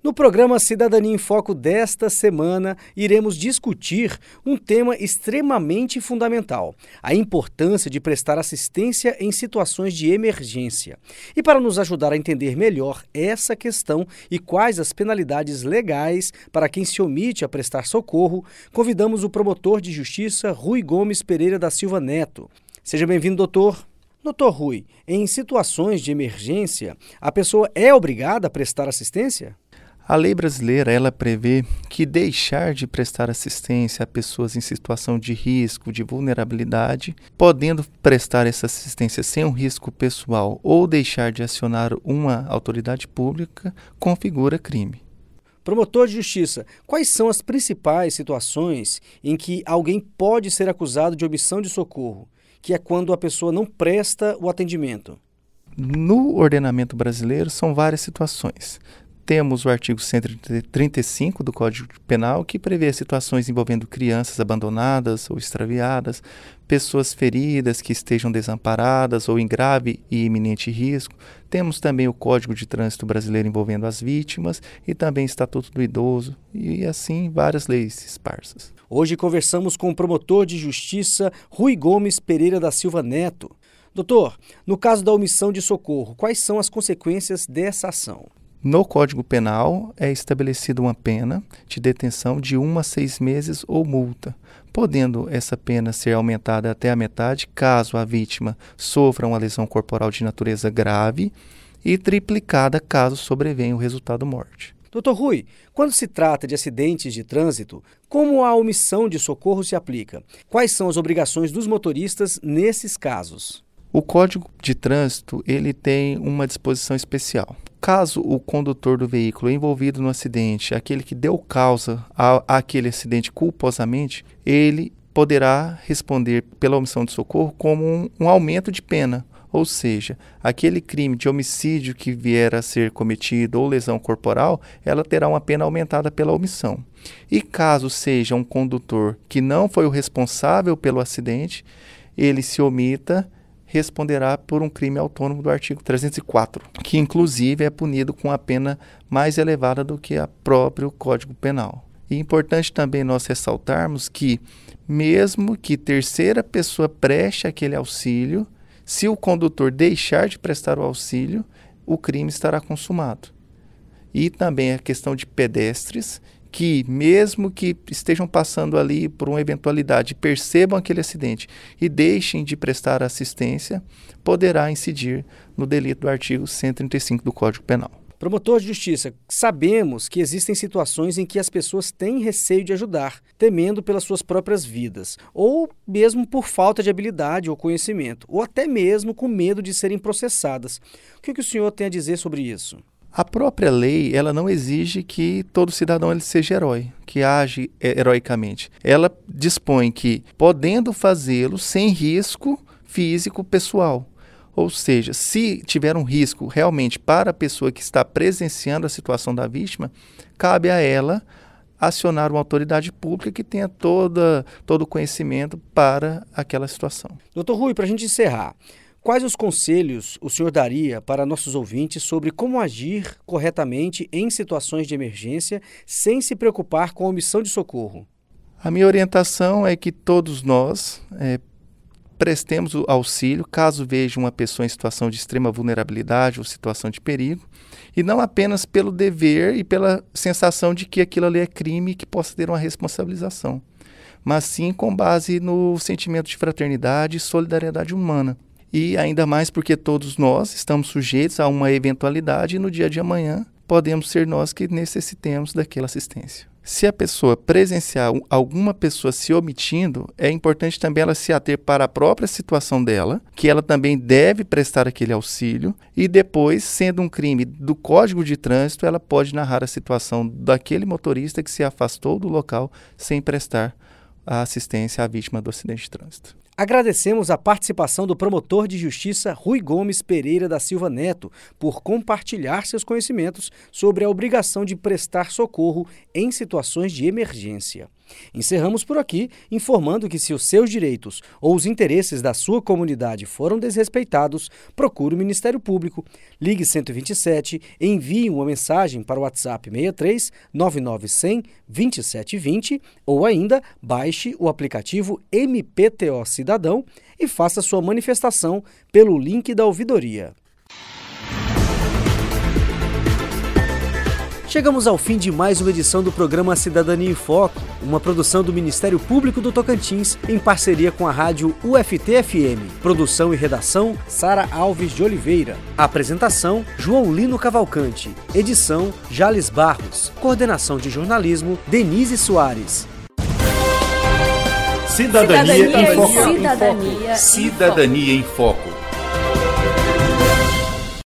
No programa Cidadania em Foco desta semana, iremos discutir um tema extremamente fundamental: a importância de prestar assistência em situações de emergência. E para nos ajudar a entender melhor essa questão e quais as penalidades legais para quem se omite a prestar socorro, convidamos o promotor de justiça Rui Gomes Pereira da Silva Neto. Seja bem-vindo, doutor. Doutor Rui, em situações de emergência, a pessoa é obrigada a prestar assistência? A lei brasileira ela prevê que deixar de prestar assistência a pessoas em situação de risco, de vulnerabilidade, podendo prestar essa assistência sem um risco pessoal ou deixar de acionar uma autoridade pública, configura crime. Promotor de Justiça, quais são as principais situações em que alguém pode ser acusado de omissão de socorro, que é quando a pessoa não presta o atendimento? No ordenamento brasileiro, são várias situações temos o artigo 135 do Código Penal, que prevê situações envolvendo crianças abandonadas ou extraviadas, pessoas feridas que estejam desamparadas ou em grave e iminente risco. Temos também o Código de Trânsito Brasileiro envolvendo as vítimas e também Estatuto do Idoso e assim várias leis esparsas. Hoje conversamos com o promotor de justiça Rui Gomes Pereira da Silva Neto. Doutor, no caso da omissão de socorro, quais são as consequências dessa ação? No Código Penal é estabelecida uma pena de detenção de um a seis meses ou multa, podendo essa pena ser aumentada até a metade caso a vítima sofra uma lesão corporal de natureza grave e triplicada caso sobrevenha o resultado morte. Doutor Rui, quando se trata de acidentes de trânsito, como a omissão de socorro se aplica? Quais são as obrigações dos motoristas nesses casos? O Código de Trânsito ele tem uma disposição especial. Caso o condutor do veículo envolvido no acidente, aquele que deu causa a, àquele acidente culposamente, ele poderá responder pela omissão de socorro como um, um aumento de pena. Ou seja, aquele crime de homicídio que vier a ser cometido ou lesão corporal, ela terá uma pena aumentada pela omissão. E caso seja um condutor que não foi o responsável pelo acidente, ele se omita responderá por um crime autônomo do artigo 304, que inclusive é punido com a pena mais elevada do que a próprio Código Penal. E é importante também nós ressaltarmos que, mesmo que terceira pessoa preste aquele auxílio, se o condutor deixar de prestar o auxílio, o crime estará consumado. E também a questão de pedestres que, mesmo que estejam passando ali por uma eventualidade, percebam aquele acidente e deixem de prestar assistência, poderá incidir no delito do artigo 135 do Código Penal. Promotor de Justiça, sabemos que existem situações em que as pessoas têm receio de ajudar, temendo pelas suas próprias vidas, ou mesmo por falta de habilidade ou conhecimento, ou até mesmo com medo de serem processadas. O que, que o senhor tem a dizer sobre isso? A própria lei, ela não exige que todo cidadão ele seja herói, que age heroicamente. Ela dispõe que, podendo fazê-lo sem risco físico pessoal. Ou seja, se tiver um risco realmente para a pessoa que está presenciando a situação da vítima, cabe a ela acionar uma autoridade pública que tenha toda, todo o conhecimento para aquela situação. Doutor Rui, para a gente encerrar, Quais os conselhos o senhor daria para nossos ouvintes sobre como agir corretamente em situações de emergência sem se preocupar com a omissão de socorro? A minha orientação é que todos nós é, prestemos o auxílio caso veja uma pessoa em situação de extrema vulnerabilidade ou situação de perigo, e não apenas pelo dever e pela sensação de que aquilo ali é crime e que possa ter uma responsabilização, mas sim com base no sentimento de fraternidade e solidariedade humana e ainda mais porque todos nós estamos sujeitos a uma eventualidade e no dia de amanhã podemos ser nós que necessitemos daquela assistência. Se a pessoa presenciar alguma pessoa se omitindo, é importante também ela se ater para a própria situação dela, que ela também deve prestar aquele auxílio, e depois, sendo um crime do Código de Trânsito, ela pode narrar a situação daquele motorista que se afastou do local sem prestar a assistência à vítima do acidente de trânsito. Agradecemos a participação do promotor de justiça Rui Gomes Pereira da Silva Neto por compartilhar seus conhecimentos sobre a obrigação de prestar socorro em situações de emergência. Encerramos por aqui, informando que se os seus direitos ou os interesses da sua comunidade foram desrespeitados, procure o Ministério Público. Ligue 127, envie uma mensagem para o WhatsApp 63 9900 2720 ou ainda baixe o aplicativo MPTO e faça sua manifestação pelo link da ouvidoria. Chegamos ao fim de mais uma edição do programa Cidadania em Foco, uma produção do Ministério Público do Tocantins em parceria com a rádio UFT-FM. Produção e redação Sara Alves de Oliveira. Apresentação João Lino Cavalcante. Edição Jales Barros. Coordenação de jornalismo Denise Soares. Cidadania, Cidadania em Foco. Cidadania, Cidadania em Foco.